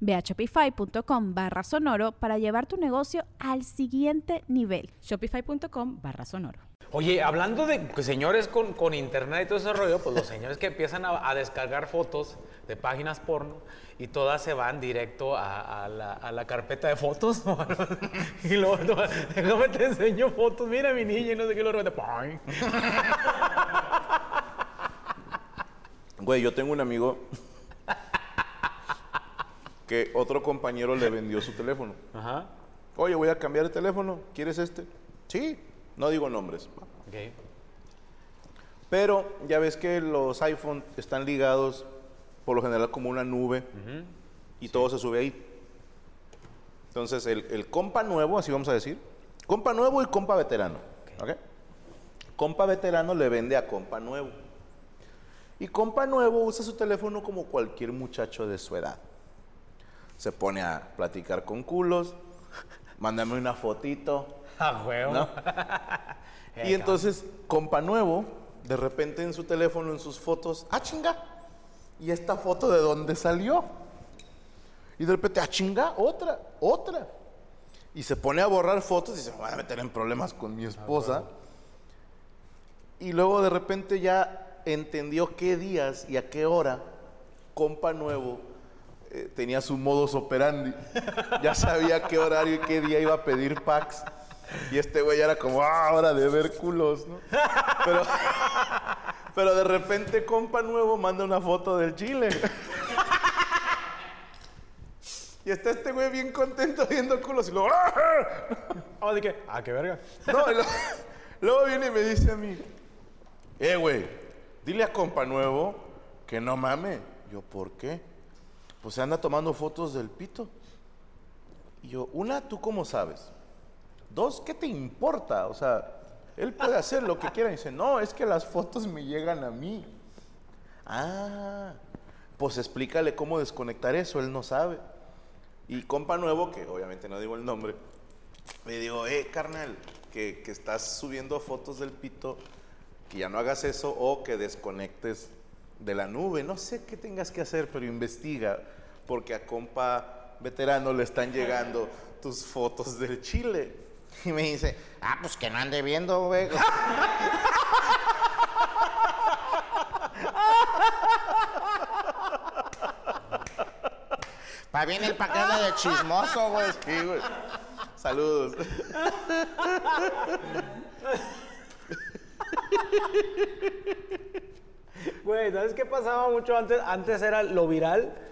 Ve a shopify.com barra sonoro para llevar tu negocio al siguiente nivel. Shopify.com barra sonoro. Oye, hablando de señores con, con internet y todo ese rollo, pues los señores que empiezan a, a descargar fotos de páginas porno y todas se van directo a, a la, a la carpeta de fotos. y luego, no, déjame te enseño fotos, mira mi niña y no sé qué, lo repente. Güey, yo tengo un amigo que otro compañero le vendió su teléfono. Ajá. Oye, voy a cambiar de teléfono. ¿Quieres este? Sí. No digo nombres. Pero ya ves que los iPhone están ligados por lo general como una nube y todo se sube ahí. Entonces, el, el compa nuevo, así vamos a decir, compa nuevo y compa veterano. Compa veterano le vende a compa nuevo. Y compa nuevo usa su teléfono como cualquier muchacho de su edad. Se pone a platicar con culos, mándame una fotito, A huevo. ¿no? Y entonces, compa nuevo, de repente en su teléfono, en sus fotos, ah, chinga, ¿y esta foto de dónde salió? Y de repente, ah, chinga, otra, otra. Y se pone a borrar fotos y se va a meter en problemas con mi esposa. Y luego de repente ya entendió qué días y a qué hora compa nuevo eh, tenía su modus operandi. Ya sabía qué horario y qué día iba a pedir packs. Y este güey era como, ah, hora de ver culos, ¿no? Pero, pero de repente compa nuevo manda una foto del chile. Y está este güey bien contento viendo culos y luego, ¡ah! Oh, ¿de qué? Ah, qué verga. No, y luego viene y me dice a mí, eh, güey, dile a compa nuevo que no mame. Yo, ¿por qué? Pues anda tomando fotos del pito. Y yo, una, ¿tú cómo sabes? Dos, ¿qué te importa? O sea, él puede hacer lo que quiera. Y dice, no, es que las fotos me llegan a mí. Ah, pues explícale cómo desconectar eso, él no sabe. Y compa nuevo, que obviamente no digo el nombre, le digo, eh, carnal, que, que estás subiendo fotos del pito, que ya no hagas eso o que desconectes de la nube. No sé qué tengas que hacer, pero investiga, porque a compa veterano le están llegando tus fotos del chile. Y me dice, Ah, pues que no ande viendo, güey. Pa' bien el paquete de chismoso, güey. sí, güey. Saludos. Güey, ¿sabes qué pasaba mucho antes? Antes era lo viral.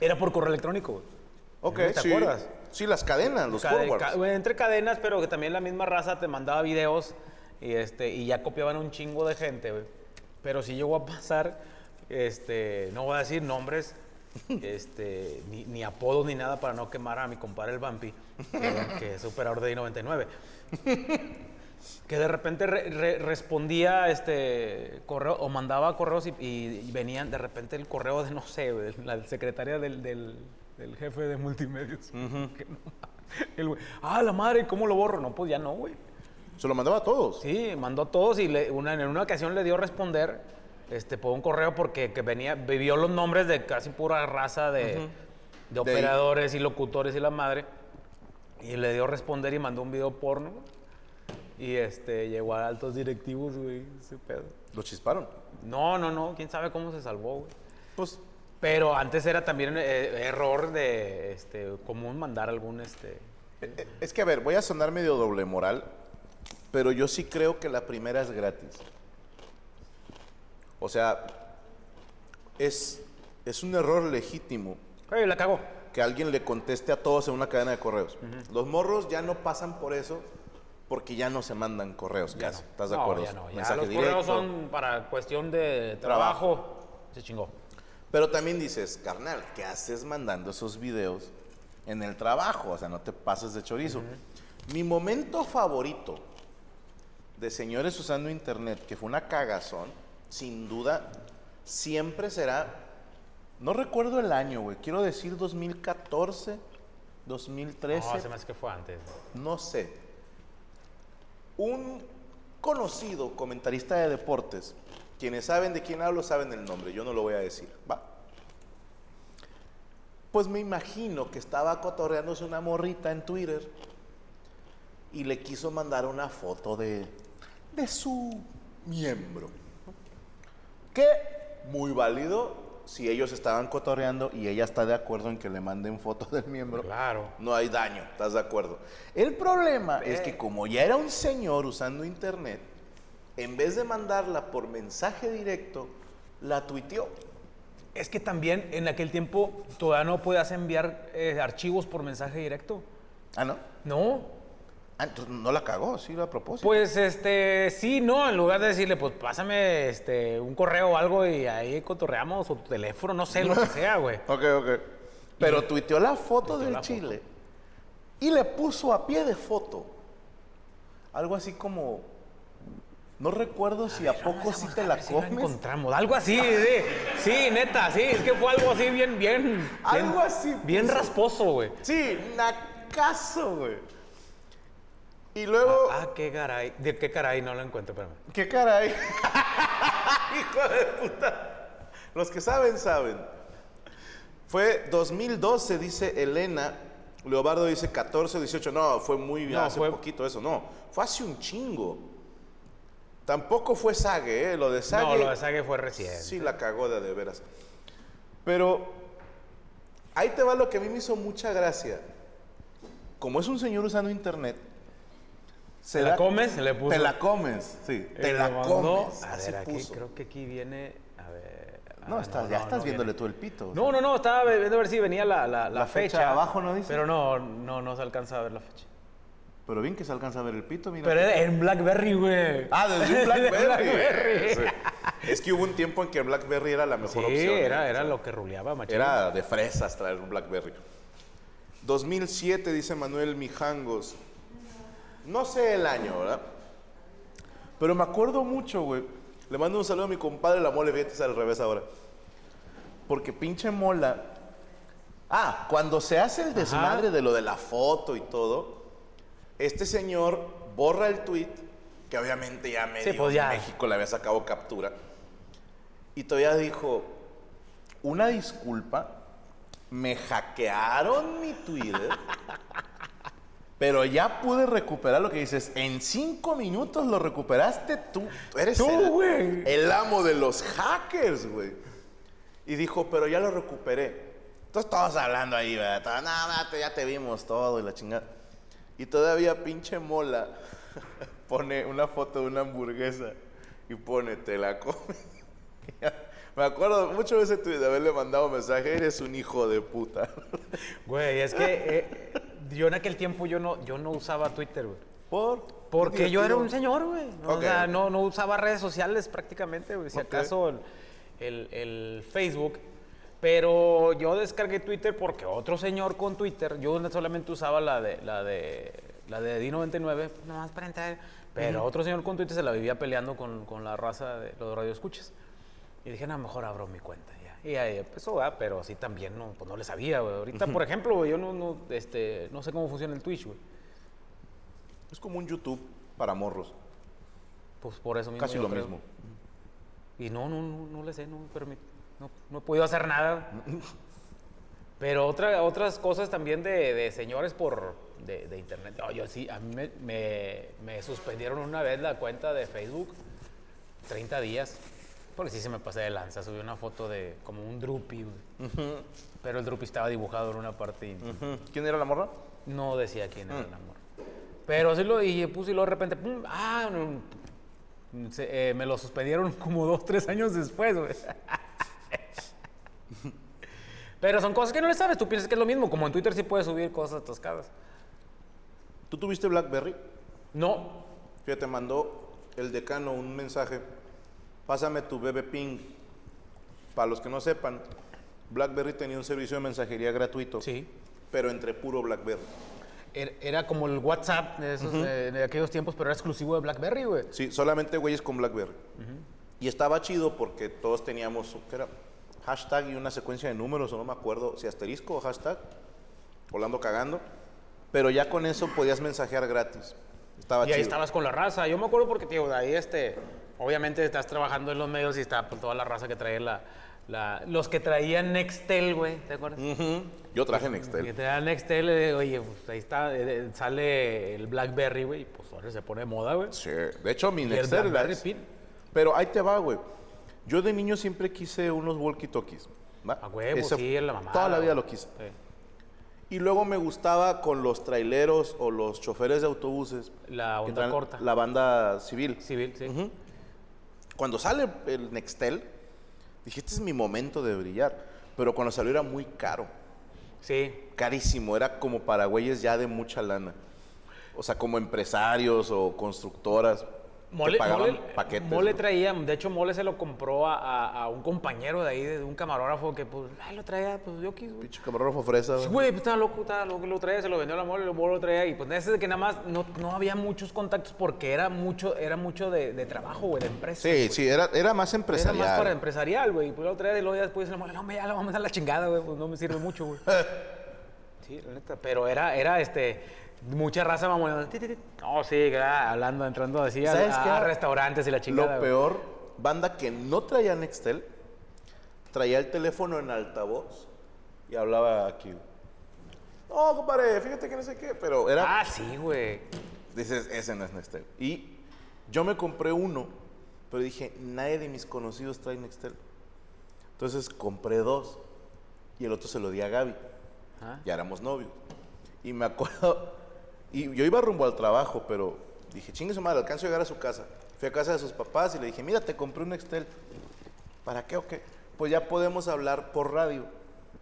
Era por correo electrónico. Ok, ¿Te sí. acuerdas? Sí, las cadenas, los Cade- forwards. ca- güey, entre cadenas, pero que también la misma raza te mandaba videos y, este, y ya copiaban un chingo de gente, güey. Pero sí llegó a pasar, este, no voy a decir nombres, este, ni, ni apodos ni nada para no quemar a mi compadre el Vampi, que, que es operador de I-99. Que de repente re- re- respondía este correo o mandaba correos y, y- y venían de repente el correo de, no sé, la secretaria del, del- del jefe de multimedios. Que no. El güey, ah, la madre, ¿cómo lo borro? No, pues ya no, güey. Se lo mandaba a todos. Sí, mandó a todos y le- una, en una ocasión le dio a responder este, por un correo porque que venía, vivió los nombres de casi pura raza de, de operadores y locutores y la madre. Y le dio a responder y mandó un video porno. Y este, llegó a altos directivos, güey, ese pedo. Lo chisparon. No, no, no, quién sabe cómo se salvó, güey. Pues, Pero antes era también eh, error de este, común mandar algún este. eh, es que a ver, voy a sonar medio doble moral, pero yo sí creo que la primera es gratis. O sea, es, es un error legítimo Oye, la cagó. que alguien le conteste a todos en una cadena de correos. Los morros ya no pasan por eso porque ya no se mandan correos Ya casi. no. ¿Estás de No, acuerdo? ya no. Ya Mensaje los directo. correos son para cuestión de trabajo. Se chingó. Pero también dices, carnal, ¿qué haces mandando esos videos en el trabajo? O sea, no te pases de chorizo. Mi momento favorito de señores usando internet, que fue una cagazón, sin duda, siempre será, no recuerdo el año, güey, quiero decir 2014, 2013. No, se me hace que fue antes. No sé. Un conocido comentarista de deportes, quienes saben de quién hablo saben el nombre, yo no lo voy a decir, ¿va? Pues me imagino que estaba cotorreándose una morrita en Twitter y le quiso mandar una foto de, de su miembro. Que muy válido si ellos estaban cotorreando y ella está de acuerdo en que le manden foto del miembro. Claro. No hay daño, ¿estás de acuerdo? El problema es que como ya era un señor usando internet, en vez de mandarla por mensaje directo, la tuiteó. Es que también en aquel tiempo todavía no podías enviar eh, archivos por mensaje directo. Ah, ¿no? No. Ah, entonces no la cagó, sí, a propósito. Pues este, sí, no, en lugar de decirle, pues pásame este, un correo o algo y ahí cotorreamos o tu teléfono, no sé, lo que sea, güey. ok, ok. Pero tuiteó la foto Tuiteó del la chile y le puso a pie de foto algo así como, no recuerdo si a, poco sí te la ver si comes. encontramos, algo así, sí, sí, neta, sí, es que fue algo así bien, bien, Algo bien- así bien puso. rasposo, güey. Sí, nacazo, güey. Y luego... Ah, qué caray, de qué caray, no lo encuentro, espérame. ¿Qué caray? Hijo de puta. Los que saben, saben. Fue 2012, dice Elena. Leobardo dice 14 o 18. No, fue muy No, hace fue- poquito eso. No, fue hace un chingo. Tampoco fue Sage, ¿eh? Lo de Sage. No, lo de Sage fue recién. Sí, la cagó de, de veras. Pero ahí te va lo que a mí me hizo mucha gracia. Como es un señor usando internet, se ¿Te la comes? Se le puso. Te la comes, sí. Eh, Te la mandó- comes. A ver, aquí puso. creo que aquí viene. A ver. No, estás, ya estás no viéndole viene. tú el pito. No, sea. no, no, estaba viendo a ver si venía la, la, la La fecha fecha. abajo, ¿no dice? Pero no, no, no se alcanza a ver la fecha. Pero bien que se alcanza a ver el pito, mira. Pero era en Blackberry, güey. Ah, desde un Blackberry. Blackberry. Sí. Es que hubo un tiempo en que Blackberry era la mejor Sí, opción. ¿eh? era, era lo que ruleaba, machín. Era de fresas traer un Blackberry. 2007, dice Manuel Mijangos. No sé el año, ¿verdad? Pero me acuerdo mucho, güey. Le mando un saludo a mi compadre La Mole, fíjate, es al revés ahora. Porque pinche mola. Ah, cuando se hace el desmadre de lo de la foto y todo, este señor borra el tweet, que obviamente ya medio pues ya. México le había sacado captura. Y todavía dijo, una disculpa, me hackearon mi Twitter, pero ya pude recuperar lo que dices. En cinco minutos lo recuperaste tú. Tú eres Tú, el, güey. el amo de los hackers, güey. Y dijo, pero ya lo recuperé. Entonces todos hablando ahí, ¿verdad? Todos, no, no, ya te vimos todo y la chingada. Y todavía pinche mola pone una foto de una hamburguesa y pone, te la comes. Me acuerdo mucho de ese tweet de haberle mandado mensaje, eres un hijo de puta. Güey, es que eh, yo en aquel tiempo yo no, yo no usaba Twitter, güey. ¿Por? Porque yo era un señor, güey. O sea, no, no usaba redes sociales prácticamente, güey. Si acaso el, el- el Facebook. Pero yo descargué Twitter porque otro señor con Twitter, yo solamente usaba la de la de la de D99, nada más para entrar. Pero otro señor con Twitter se la vivía peleando con, con la raza de los radioescuchas. Y dije, no, mejor abro mi cuenta. Y ahí empezó, ¿verdad? pero sí también no, pues no le sabía, güey. Ahorita, por ejemplo, güey, yo no, no, este, no sé cómo funciona el Twitch, güey. Es como un YouTube para morros. Pues por eso mismo. Casi yo lo creo. mismo. Y no, no, no, no le sé, no, pero me- no, no he podido hacer nada. Pero otra, otras cosas también de, de señores por de, de internet. No, yo sí, a mí me, me- me suspendieron una vez la cuenta de Facebook 30 días. Porque sí se me pasé de lanza. Subí una foto de como un drupi. Pero el drupi estaba dibujado en una parte y. ¿Quién era la morra? no decía quién Mm. era el amor. Pero sí lo y puse y luego de repente, pum, ah, se- eh, me lo suspendieron como dos, tres años después, güey. Pero son cosas que no le sabes, tú piensas que es lo mismo, como en Twitter sí puedes subir cosas atascadas. ¿Tú tuviste BlackBerry? No, Fíjate, mandó el decano un mensaje. Pásame tu bebé ping. Para los que no sepan, BlackBerry tenía un servicio de mensajería gratuito. sí. Pero entre puro BlackBerry. Era, era como el WhatsApp de, esos, de- de aquellos tiempos, pero era exclusivo de BlackBerry, güey. Sí, solamente güeyes con BlackBerry. Y estaba chido porque todos teníamos, ¿qué era? Hashtag y una secuencia de números, o no me acuerdo si asterisco o hashtag, volando cagando. Pero ya con eso podías mensajear gratis. Estaba Y ahí chido. estabas con la raza. Yo me acuerdo porque, tío, de ahí, este, obviamente estás trabajando en los medios y está pues, toda la raza que traía la, la- los que traían Nextel, güey, ¿te acuerdas? Yo traje Que Nextel. te dan Nextel, eh, oye, pues ahí está, eh, eh, sale el BlackBerry, güey, y pues ahora se pone de moda, güey. Sí. De hecho, mi Y el Nextel era BlackBerry. Pin. Pero ahí te va, güey. Yo de niño siempre quise unos walkie-talkies. A huevo, Ese- sí, en la mamada. Toda la vida lo quise. Sí. Y luego me gustaba con los traileros o los choferes de autobuses. La que onda corta. La banda civil. Civil, sí. Ujú. Cuando sale el Nextel, dije, este es mi momento de brillar. Pero cuando salió era muy caro. Sí. Carísimo. Era como para güeyes ya de mucha lana. O sea, como empresarios o constructoras. Mole, pagaban Mole- paquetes. Mole ¿no? traía, de hecho Mole se lo compró a, a- a un compañero de ahí, de un camarógrafo que pues, ay, lo traía, pues yo quis, güey. Pinche camarógrafo fresa. Sí, Güey, pues estaba loco, estaba loco, lo traía, se lo vendió a la mole, lo lo traía y pues ese de que nada más no, no había muchos contactos porque era mucho, era mucho de, de trabajo, güey, de empresa. Sí, sí, era, era más Era empresarial. más para empresarial, güey. Pues lo traía y luego ya después la mole, no, me, ya la vamos a dar la chingada, güey, pues no me sirve mucho, güey. Sí, la neta, pero era, era este, mucha raza vamos, no, sí, era hablando, entrando así ¿Sabes a- qué? a restaurantes y la chingada. Lo güey. peor, banda que no traía Nextel, traía el teléfono en altavoz y hablaba aquí. No, compadre, fíjate que no sé qué, pero era... Ah, sí, güey. Dices, ese no es Nextel. Y yo me compré uno, pero dije, nadie de mis conocidos trae Nextel. Entonces compré dos y el otro se lo di a Gaby. Ah. Ya éramos novios. Y me acuerdo, y yo iba rumbo al trabajo, pero dije, chingue su madre, alcanzo a llegar a su casa. Fui a casa de sus papás y le dije, mira, te compré un Nextel. ¿Para qué o qué? Pues ya podemos hablar por radio.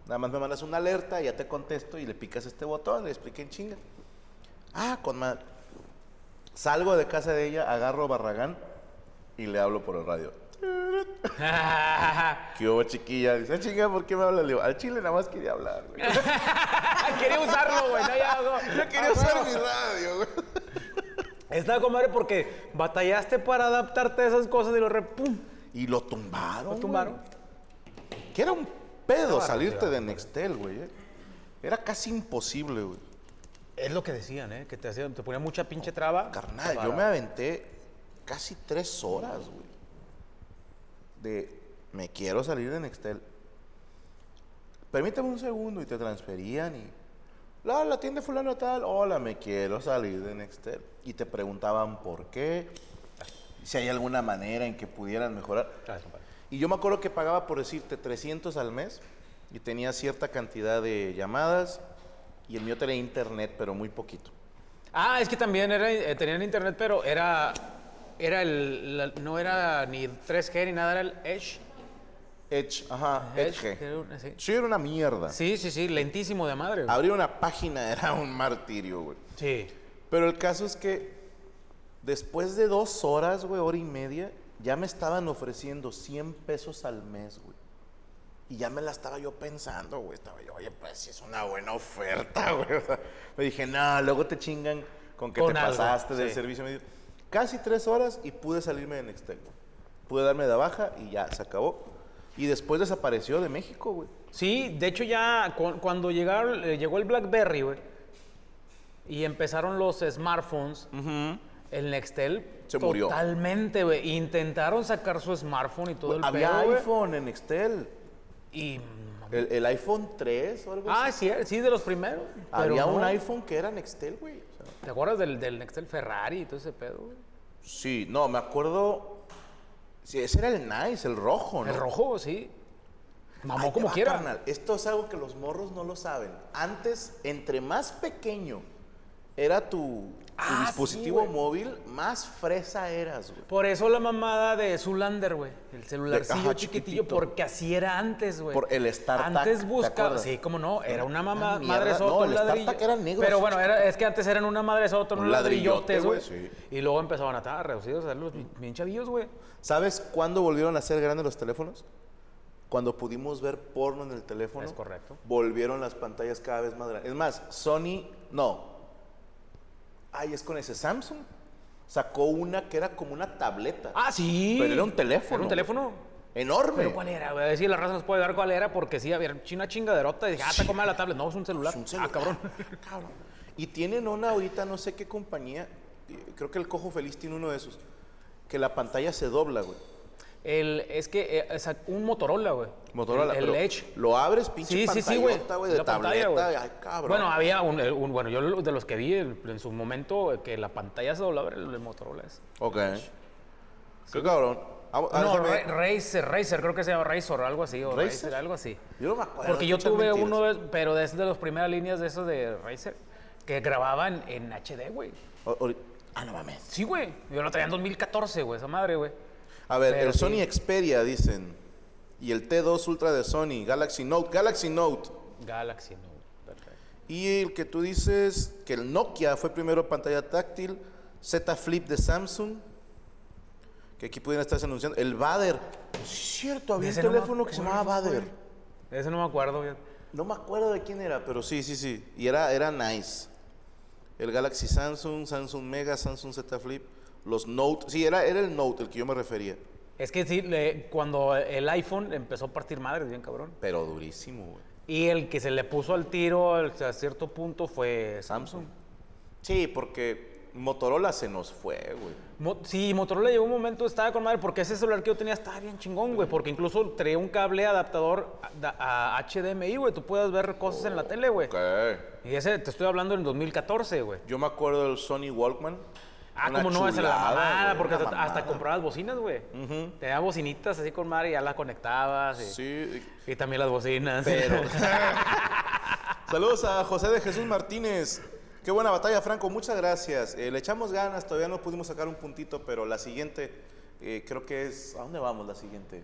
Nada más me mandas una alerta, ya te contesto y le picas este botón, le expliqué en chinga. Ah, con madre. Salgo de casa de ella, agarro Barragán y le hablo por el radio. ¿Qué hubo, chiquilla? Dice, "Ah, chinga, ¿por qué me hablas? Le digo, al chile nada más quería hablar. Quería usarlo, güey. No, ya, no. Yo quería Ah, usar mi radio, güey. Está comadre porque batallaste para adaptarte a esas cosas y lo repum. Y lo tumbaron. Lo tumbaron. güey. Que era un pedo salirte de Nextel, güey. eh. Era casi imposible, güey. Es lo que decían, ¿eh? Que te, hacían, te ponía mucha pinche traba. Carnal, para- yo me aventé casi tres horas, güey. De me quiero salir de Nextel. Permíteme un segundo y te transferían y. La, la tienda fulano tal. Hola, me quiero salir de Nextel. Y te preguntaban por qué. Si hay alguna manera en que pudieran mejorar. Y yo me acuerdo que pagaba por decirte 300 al mes y tenía cierta cantidad de llamadas y el mío tenía internet, pero muy poquito. Ah, es que también era, eh, tenían internet, pero era. Era el. la- no era ni 3G ni nada, era el Edge. Edge, ajá, Edge. sí. Sí, era una mierda. Sí, sí, sí, lentísimo de madre. güey. Abrir una página era un martirio, güey. Sí. Pero el caso es que después de dos horas, güey, hora y media, ya me estaban ofreciendo 100 pesos al mes, güey. Y ya me la estaba yo pensando, güey. Estaba yo, oye, pues sí es una buena oferta, güey. O sea, me dije, no, luego te chingan con que Con te algo, pasaste del sí. servicio. Casi tres horas y pude salirme de Nextel. Pude darme de baja y ya, se acabó. Y después desapareció de México, güey. Sí, de hecho ya cu- cuando llegaron, eh, llegó el BlackBerry, güey, y empezaron los smartphones, el Nextel Se murió. totalmente, güey. Intentaron sacar su smartphone y todo el Había pedo, iPhone en Nextel. Y El, el iPhone 3 o algo ah, así. sí, sí, de los primeros. Había un iPhone que era Nextel, güey. O sea, ¿Te acuerdas del, del Nextel Ferrari y todo ese pedo, güey? sí, no, me acuerdo. Sí, ese era el Nice, el rojo, ¿no? El rojo, sí. Mamó como va, quiera. carnal. Esto es algo que los morros no lo saben. Antes, entre más pequeño era tu, tu dispositivo móvil, más fresa eras, güey. Por eso la mamada de Zulander, güey. El celularcillo ajá, chiquitillo, chiquitito. porque así era antes, güey. Por el StarTAC, Antes ¿te buscaba, sí, cómo no, era una mamá, Ah, mierda, madre sota, no, un el ladrillo. StarTAC era negro, Pero bueno, era, es que antes eran una madre sota, Un un ladrillote, ladrillotes, güey. sí. Y luego empezaban a estar reducidos, a los bien chavillos, güey. ¿Sabes cuándo volvieron a ser grandes los teléfonos? Cuando pudimos ver porno en el teléfono. Es correcto. Volvieron las pantallas cada vez más grandes. Es más, Sony, no. Ay, es con ese Samsung. Sacó una que era como una tableta. Ah, sí. Pero era un teléfono. Era un teléfono. Enorme. ¿Pero cuál era, güey? A si la raza nos puede dar cuál era, porque sí, había una chingaderota. Y dije, ah, te come la tablet. No, es un celular. Es un celular. Ah, cabrón. Cabrón. Y tienen una ahorita, no sé qué compañía, creo que el Cojo Feliz tiene uno de esos, que la pantalla se dobla, güey. El, es que eh, un Motorola, güey. Motorola, El, el pero Edge. Lo abres, pinche Sí, sí, sí, güey. de La pantalla, tableta. güey. Ay, cabrón. Bueno, había un, eh, un- bueno, yo de los que vi el- en su momento eh, que la pantalla se doblaba el, el Motorola ese. Ok. Qué cabrón. Ah, ah, no, Ra- Razer, Razer, creo que se llama Razer o algo así, o ¿Razer? Razer, algo así. Yo no me acuerdo. Porque yo tuve mentiras. uno, de, pero de, de las primeras líneas de esos de Razer, que grababan en HD, güey. Ah, no mames. Sí, güey. Yo lo traía en 2014, güey, esa madre, güey. A ver, Pero el sí. Sony Xperia, dicen. Y el T2 Ultra de Sony, Galaxy Note. Galaxy Note. Galaxy Note, perfecto. Y el que tú dices que el Nokia fue primero pantalla táctil. Z Flip de Samsung. Que aquí pudieran estarse anunciando. El Vader. Cierto, había un no teléfono que se llamaba güey. Ese no me acuerdo, güey. No me acuerdo de quién era, pero sí, sí, sí. Y era, era nice. El Galaxy Samsung, Samsung Mega, Samsung Z Flip, los Note. Sí, era, era el Note el que yo me refería. Es que sí, le- cuando el iPhone empezó a partir madres, bien cabrón. Pero durísimo, güey. Y el que se le puso al tiro a cierto punto fue Samsung. Sí, porque Motorola se nos fue, güey. Mo- sí, Motorola llegó un momento, estaba con madre, porque ese celular que yo tenía estaba bien chingón, güey, porque incluso traía un cable adaptador a, a HDMI, güey, tú puedes ver cosas en la tele, güey. Ok. Y ese te estoy hablando en 2014, güey. Yo me acuerdo del Sony Walkman. Ah, como no, esa era la mamada, güey, porque hasta, hasta mamada. comprabas bocinas, güey. Tenía bocinitas así con madre y ya las conectabas. Y, Sí, y también las bocinas. pero. Saludos a José de Jesús Martínez. Qué buena batalla, Franco. Muchas gracias. Eh, le echamos ganas, todavía no pudimos sacar un puntito, pero la siguiente eh, creo que es. ¿A dónde vamos la siguiente?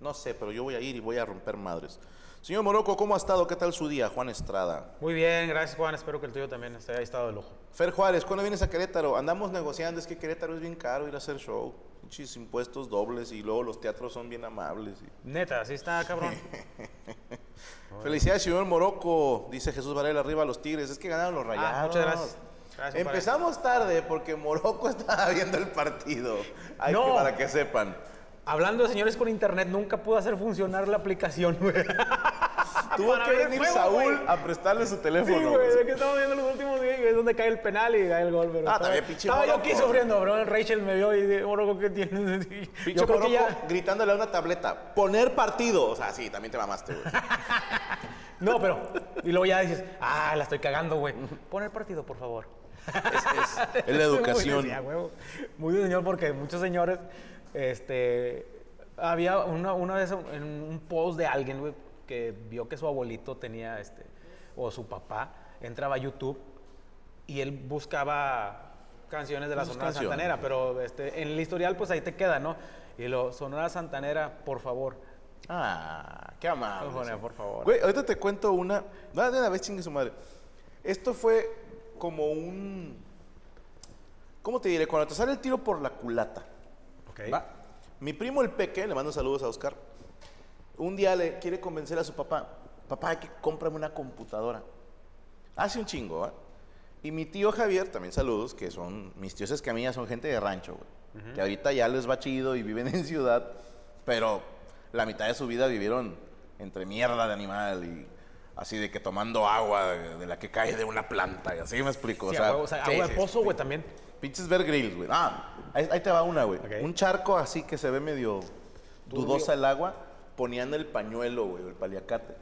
No sé, pero yo voy a ir y voy a romper madres. Señor Morocco, ¿cómo ha estado? ¿Qué tal su día? Juan Estrada. Muy bien, gracias Juan, espero que el tuyo también esté, haya estado de lujo. Fer Juárez, ¿cuándo vienes a Querétaro? Andamos negociando, es que Querétaro es bien caro ir a hacer show. Muchos impuestos dobles y luego los teatros son bien amables. y- Neta, así está, cabrón. Felicidades, señor Morocco, dice Jesús Varela, arriba los Tigres. Es que ganaron los rayados. Ah, muchas gracias. Gracias, Empezamos tarde porque Morocco estaba viendo el partido. Hay No. que, para que sepan. Hablando de señores con internet, nunca pude hacer funcionar la aplicación, güey. Tuvo Para que venir juego, Saúl a prestarle su Sí, teléfono. güey, güey. es que estamos viendo los últimos días, es donde cae el penal y cae el gol. Pero Ah, también pinche Estaba yo aquí sufriendo, bro. Rachel me vio y dijo, Morocco, ¿qué tienes? Pinche Morocco ya... gritándole a una tableta, poner partido. O sea, sí, también te mamaste, güey. No, pero... Y luego ya dices, ah, la estoy cagando, güey. Pon el partido, por favor. es, es- es la educación. Muy. Muy de señor porque muchos señores, este, había una, una vez en un post de alguien, güey, que vio que su abuelito tenía, este, o su papá, entraba a YouTube y él buscaba canciones de la Sonora canciones. Santanera, pero este, en el historial pues ahí te queda, ¿no? Y lo, Sonora Santanera, por favor. Ah, qué amable. Sí. por favor. Güey, ahorita te cuento una. No, de una vez chingue su madre. Esto fue como un. ¿Cómo te diré? Cuando te sale el tiro por la culata. Ok. ¿va? Mi primo el Peque, le mando saludos a Oscar. Un día le quiere convencer a su papá: Papá, hay que cómprame una computadora. Hace un chingo, ¿va? Y mi tío Javier, también saludos, que son. Mis tíos es que a mí ya son gente de rancho, güey. Que ahorita ya les va chido y viven en ciudad. Pero la mitad de su vida vivieron entre mierda de animal y así de que tomando agua de, de la que cae de una planta. Y así me explico. Sí, o sea, a huevo, o sea, agua de pozo, güey, también. Pinches Bear Grylls, güey. Ah, ahí, ahí te va una, güey. Ok. Un charco así que se ve medio dudosa el agua, ponían el pañuelo, güey, el paliacate.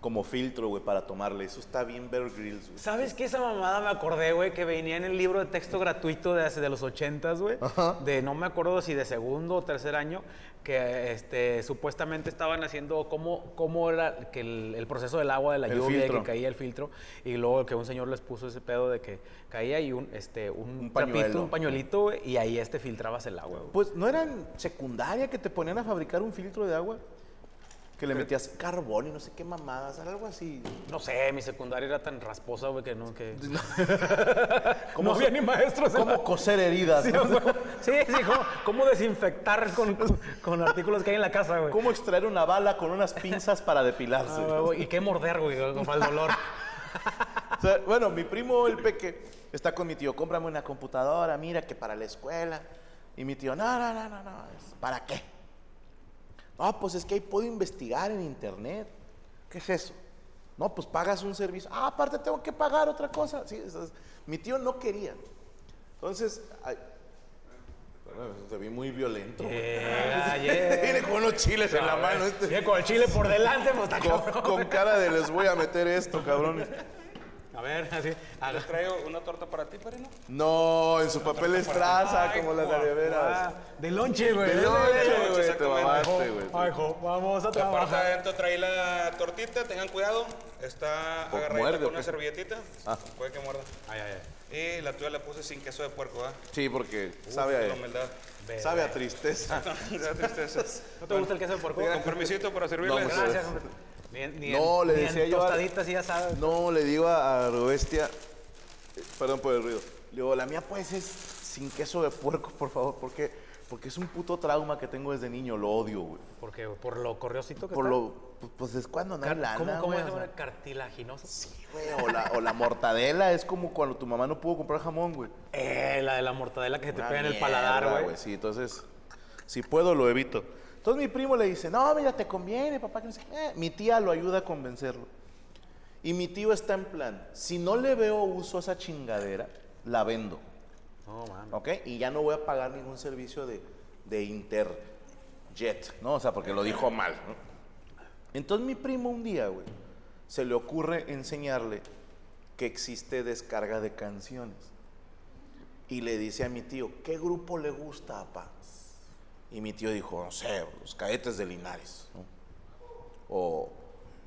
como filtro, güey, para tomarle. Eso está bien Bear Grylls, güey. ¿Sabes qué? Esa mamada me acordé, güey, que venía en el libro de texto gratuito de hace de los ochentas, güey. De no me acuerdo si de segundo o tercer año, que este, supuestamente estaban haciendo cómo, cómo era que el, el proceso del agua de la El lluvia, filtro. que caía el filtro, y luego que un señor les puso ese pedo de que caía y un, este, un, Un trapito, pañuelo. un pañuelito, güey, y ahí este filtrabas el agua, güey. Pues, ¿no era en secundaria que te ponían a fabricar un filtro de agua? Que le metías carbón y no sé qué mamadas, algo así. No sé, mi secundaria era tan rasposa, güey, que no, que... ¿Cómo no había ni maestros. la- ¿Cómo coser heridas? Sí, no? sí, sí, ¿cómo, cómo desinfectar con, con- con artículos que hay en la casa, güey? ¿Cómo extraer una bala con unas pinzas para depilarse? Ah, güey, ¿Y qué morder, güey, con para el dolor? O sea, bueno, mi primo, el peque, está con mi tío, cómprame una computadora, mira que para la escuela. Y mi tío, no, no, no, no, no, ¿para qué? No, pues es que ahí puedo investigar en internet. ¿Qué es eso? No, pues pagas un servicio. Ah, aparte tengo que pagar otra cosa. Sí, es- mi tío no quería. Entonces, ay, bueno, te vi muy violento. Llega. Viene con unos chiles en la mano. Este, Viene con el chile por delante, pues con, con cara de les voy a meter esto, cabrones. A ver, así. a- Les traigo una torta para ti, Perino. No, en su papel estraza, Ay, como las guau, de veras. Ah, de lonche, güey. De lonche, güey, te exactamente. mamaste, güey. Ay, jo, vamos a trabajar. adentro trae la tortita, tengan cuidado. Está ¿O agarradita muerde o con una servilletita. Ah. Puede que muerda. Ay, ay, ay. Y la tuya la puse sin queso de puerco, ¿ah? Sí, porque Uf, sabe a, humildad. sabe a tristeza. Da tristeza. ¿No te gusta el queso de puerco? Con permisito para servirles. Gracias, hombre. Ni, ni No, en- le ni en decía yo a- Tostaditas, sí, ya sabes. No, le digo a a Robestia, eh, perdón por el ruido, le digo, la mía pues es sin queso de puerco, por favor, porque, porque es un puto trauma que tengo desde niño, lo odio, güey. Porque por lo corriosito que Por está. lo, pues es cuando no hay lana, ¿Cómo, cómo güey, se o sea. Cartilaginoso. Sí, güey, o la, o la mortadela es como cuando tu mamá no pudo comprar jamón, güey. Eh, la de la mortadela que se te Una pega en el paladar, güey. Sí, entonces, si puedo, lo evito. Entonces mi primo le dice, no, mira, te conviene, papá. Que no sé qué". Eh, mi tía lo ayuda a convencerlo. Y mi tío está en plan, si no le veo uso a esa chingadera, la vendo. Man. ¿Ok? Y ya no voy a pagar ningún servicio de, de Interjet, ¿no? O sea, porque lo dijo mal. ¿no? Entonces mi primo un día, güey, se le ocurre enseñarle que existe descarga de canciones. Y le dice a mi tío, ¿qué grupo le gusta, papá? Y mi tío dijo, no sé, los cadetes de Linares, ¿no? O,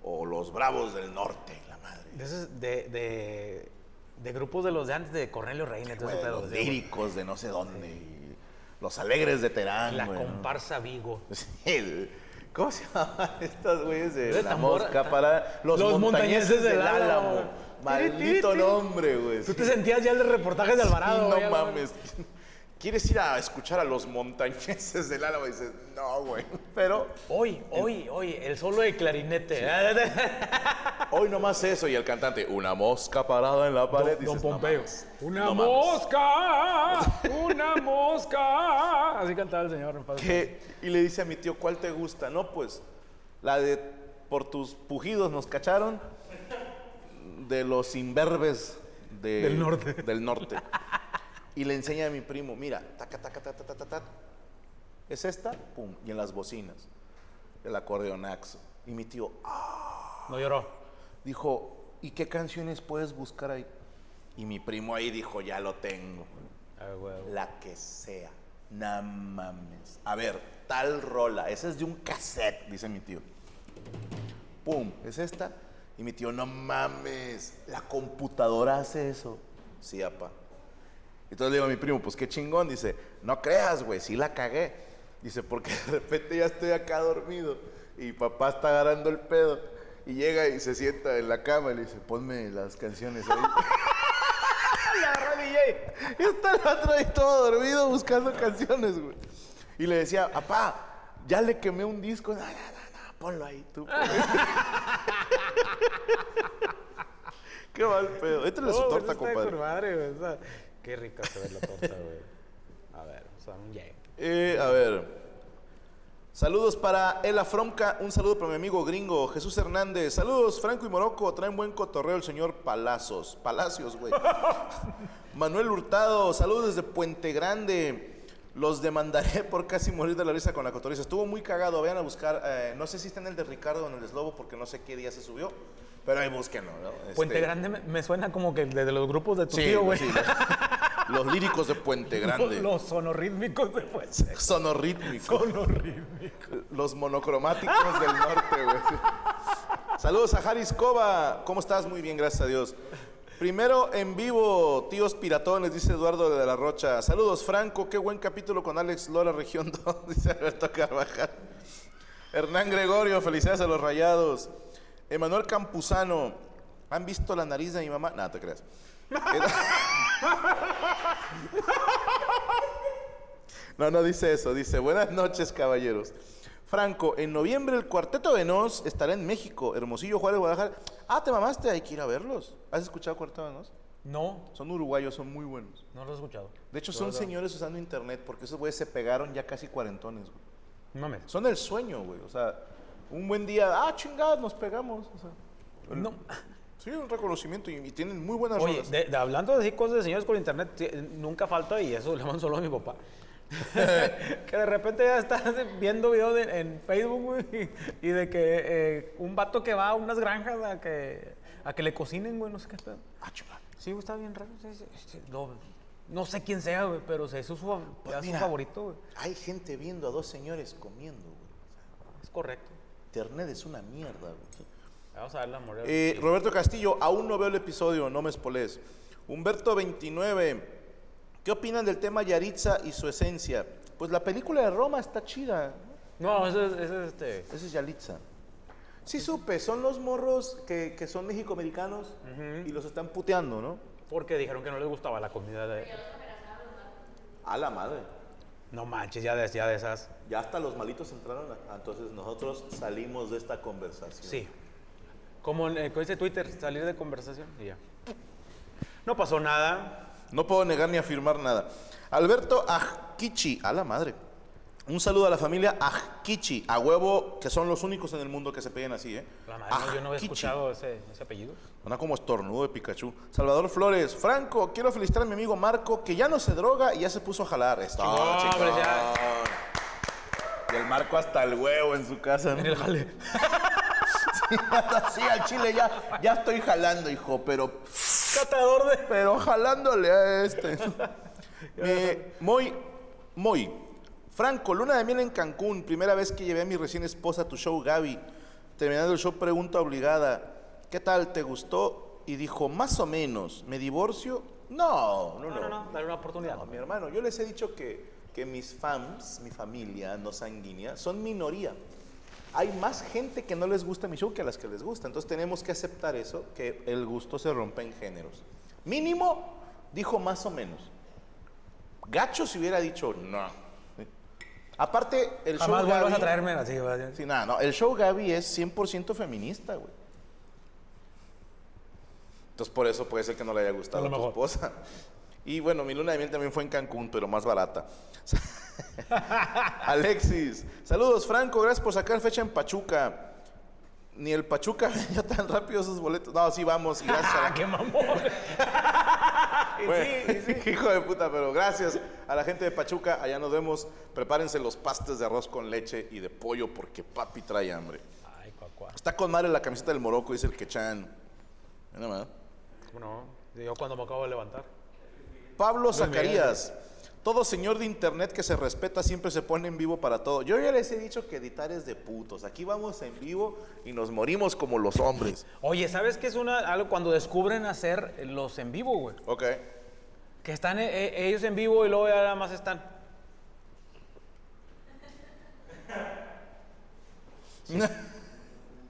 o los bravos del norte, la madre. De, de, de, de grupos de los de antes de Cornelio Reina, Güey, pedo. los líricos de no sé dónde. los alegres de Terán, La comparsa Vigo. Sí, el- ¿Cómo se llaman estos güeyes de De la mosca para los, Los montañeses montañeses del Álamo? Álamo. Maldito nombre, güey. Tú te sentías ya el de reportajes de Alvarado, Sí, no mames. ¿Quieres ir a escuchar a los montañeses del Álamo? Y dices, no, güey. Pero Hoy, hoy, hoy, el solo de clarinete. hoy nomás eso. Y el cantante, una mosca parada en la pared. Don, don dices, no Pompeo. una No mosca, una mosca. Así cantaba el señor. en paz. ¿Qué? Y le dice a mi tío, ¿cuál te gusta? No, pues, la de por tus pujidos nos cacharon de los imberbes de- Del norte. Del norte. Y le enseña a mi primo, mira, taca, taca, taca, taca, taca. Es esta, pum, y en las bocinas, el acordeonaxo. Y mi tío, ah, No lloró. dijo, ¿y qué canciones puedes buscar ahí? Y mi primo ahí dijo, ya lo tengo. Ay. La que sea. No mames. A ver, tal rola. Esa es de un cassette, dice mi tío. Pum, es esta. Y mi tío, no mames. La computadora hace eso. Sí, apa. Entonces le digo a mi primo, pues qué chingón. Dice, no creas, güey, sí la cagué. Dice, porque de repente ya estoy acá dormido. Y papá está agarrando el pedo. Y llega y se sienta en la cama y le dice, ponme las canciones ahí. y agarró el DJ. Y está el otro ahí todo dormido buscando canciones, güey. Y le decía, papá, ya le quemé un disco. No, no, no, no, ponlo ahí tú. pues". Qué mal pedo. Éntale su Oh, torta, de compadre. madre, güey. Está- Qué rica se ve la torta, güey. A ver, o sea, un yeah. Eh, a ver. Saludos para Ela Fromca, un saludo para mi amigo gringo Jesús Hernández. Saludos, Franco y Morocco, traen buen cotorreo el señor Palazos. Palacios, güey. Manuel Hurtado, saludos desde Puente Grande. Los demandaré por casi morir de la risa con la cotoriza. Estuvo muy cagado. Vayan a buscar. eh, no sé si está en el de Ricardo o en el de Slobo porque no sé qué día se subió. Pero ahí búsquenlo. ¿no? Este, Puente Grande me, me suena como que de, de los grupos de tu Sí, tío, güey. sí, los, líricos de Puente Grande. Los, sonorrítmicos de Puente. Sonorrítmicos. Sonorrítmicos. Los monocromáticos del norte, güey. Saludos a Haris Cova. ¿Cómo estás? Muy bien, gracias a Dios. Primero en vivo, tíos piratones, dice Eduardo de la Rocha. Saludos, Franco. Qué buen capítulo con Alex Lora, región 2, dice Alberto Carvajal. Hernán Gregorio, felicidades a los rayados. Emanuel Campuzano. ¿Han visto la nariz de mi mamá? Nada, te creas. No, no dice eso. Dice, buenas noches, caballeros. Franco, en noviembre el Cuarteto de Nos estará en México, Hermosillo, Juárez, Guadalajara. Ah, te mamaste, hay que ir a verlos. ¿Has escuchado Cuarteto de Nos? No, Son uruguayos, son muy buenos. no lo he escuchado. De hecho, son señores usando internet porque esos güeyes se pegaron ya casi cuarentones, güey. No mames. Son el sueño, güey. O sea, un buen día, ah, chingada, nos pegamos. O sea, No. Sí, un reconocimiento y, y tienen muy buenas Oye, rolas. de- de- hablando de cosas de señores con internet, nunca falta, y eso le mando solo a mi papá. que de repente ya estás viendo videos de- en Facebook, güey, y de que eh, un vato que va a unas granjas a que, a que le cocinen, güey, no sé qué pedo. Ah, chingada. Sí, güey, está bien raro. sí, sí, sí, no, no sé quién sea, güey, pero se hizo su, Pues su favorito, güey. Hay gente viendo a dos señores comiendo, güey. Es correcto. Internet es una mierda, güey. Vamos a ver la moral. Eh, Roberto Castillo, aún no veo el episodio, no me espoles. Humberto 29, ¿qué opinan del tema Yaritza y su esencia? Pues la película de Roma está chida. No, ese es, ese es este. Ese es Yaritza. Sí supe, son los morros que, que son mexicoamericanos y los están puteando, ¿no? Porque dijeron que no les gustaba la comida de. A la madre. No manches, ya de, ya de esas. Ya hasta los malitos entraron, a- entonces nosotros salimos de esta conversación. Sí. Como en, eh, dice Twitter, salir de conversación y ya. No pasó nada. No puedo negar ni afirmar nada. Alberto Ajkichi, a la madre. Un saludo a la familia Ajkichi, a huevo, que son los únicos en el mundo que se peguen así, ¿eh? La madre, yo no había escuchado ese, ese apellido. Suena como estornudo de Pikachu. Salvador Flores, Franco, quiero felicitar a mi amigo Marco, que ya no se droga y ya se puso a jalar. Esto, Chingón, chingón. Y el Marco hasta el huevo en su casa. ¿no? En el jale. sí, al chile ya, ya estoy jalando, hijo, pero Catador de. pero jalándole a este. Eh, muy, muy. Franco, luna de miel en Cancún. Primera vez que llevé a mi recién esposa a tu show, Gaby. Terminando el show, pregunta obligada: ¿Qué tal? ¿Te gustó? Y dijo: Más o menos. ¿Me divorcio? No, no, No, no. no, no, dale una oportunidad. No, mi hermano, yo les he dicho que, que mis fans, mi familia no sanguínea, son minoría. Hay más gente que no les gusta mi show que a las que les gusta. Entonces tenemos que aceptar eso, que el gusto se rompe en géneros. Mínimo, dijo más o menos. Gacho si hubiera dicho no. ¿sí? Aparte, el Jamás show Gaby... a traerme así. Sí, nada, no. El show Gaby es 100% feminista, güey. Entonces, por eso puede ser que no le haya gustado A tu esposa. Y bueno, mi luna de miel también fue en Cancún, pero más barata. Alexis, saludos, Franco. Gracias por sacar fecha en Pachuca. Ni el Pachuca vendió tan rápido sus boletos. No, sí, vamos. y Gracias a la ¡Ah, qué mamón! Y bueno, sí, sí. hijo de puta, pero gracias a la gente de Pachuca. Allá nos vemos. Prepárense los pastes de arroz con leche y de pollo porque papi trae hambre. Ay, cuacuá. Está con madre la camiseta del Morocco, dice el Quechan. Mira. ¿Cómo no? Yo cuando me acabo de levantar. Pablo Zacarías. Todo señor de internet que se respeta siempre se pone en vivo para todo. Yo ya les he dicho que editar es de putos. Aquí vamos en vivo y nos morimos como los hombres. Oye, ¿sabes qué es una, algo cuando descubren hacer los en vivo, güey? Ok. Que están eh, eh, ellos en vivo y luego ya nada más están.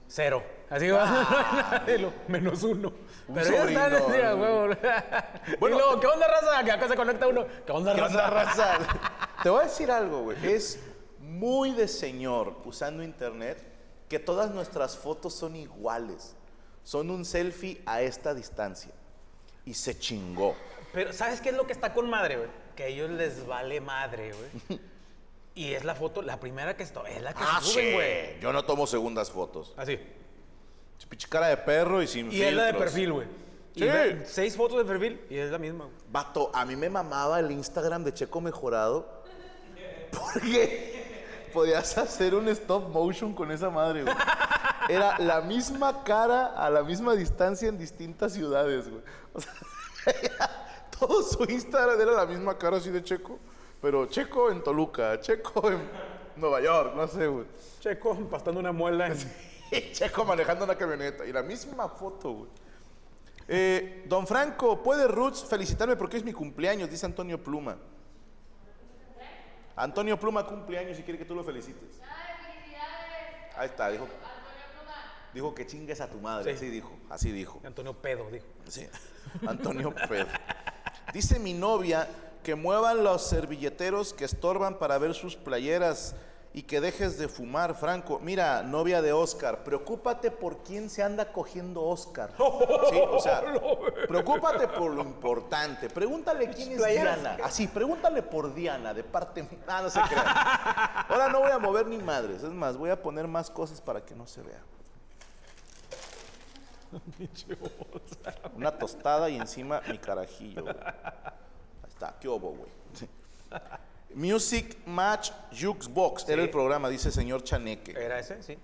Cero. Así va. Lo- menos uno. Pero sobrino, están así, a güey. huevo. Bueno. y luego, ¿qué onda, raza? Que acá se conecta uno. ¿Qué onda, ¿Qué raza? onda, raza? Te voy a decir algo, güey. Es muy de señor usando internet que todas nuestras fotos son iguales. Son un selfie a esta distancia. Y se chingó. Pero, ¿sabes qué es lo que está con madre, güey? Que a ellos les vale madre, güey. Y es la foto, la primera que está, es la que Ah, suben, sí. güey. Yo no tomo segundas fotos. Así. Pinche cara de perro y sin Y es la de filtros. perfil, güey. Sí. Y ve- seis fotos de perfil y es la misma, güey. Vato, a mí me mamaba el Instagram de Checo Mejorado Porque podías hacer un stop motion con esa madre, güey. Era la misma cara a la misma distancia en distintas ciudades, güey. O sea, todo su Instagram era la misma cara así de Checo, pero Checo en Toluca, Checo en Nueva York, no sé, güey. Checo empastando una muela en... Checo manejando una camioneta y la misma foto, güey. Eh, don Franco, ¿puede Roots felicitarme porque es mi cumpleaños? Dice Antonio Pluma. Antonio Pluma cumpleaños y quiere que tú lo felicites. Ahí está, dijo. Dijo que chingues a tu madre. Sí. Así dijo, así dijo. Antonio Pedo, dijo. Sí, Antonio Pedro. Dice mi novia que muevan los servilleteros que estorban para ver sus playeras y que dejes de fumar, Franco. Mira, novia de Oscar, preocúpate por quién se anda cogiendo Oscar. Sí, o sea, preocúpate por lo importante. Pregúntale quién es. Diana. Así, pregúntale por Diana, de parte. Ah, no se crean. Ahora no voy a mover ni madres. Es más, voy a poner más cosas para que no se vea. Una tostada y encima mi carajillo. güey. Ahí está, qué obo, güey. Sí. Music Match Jukebox era el programa, dice señor Chaneque. ¿Era ese? Sí.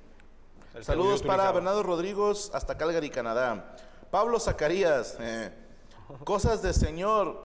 El Saludos para. Bernardo Rodríguez hasta Calgary, Canadá. Pablo Zacarías, eh, cosas de señor.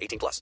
18 plus.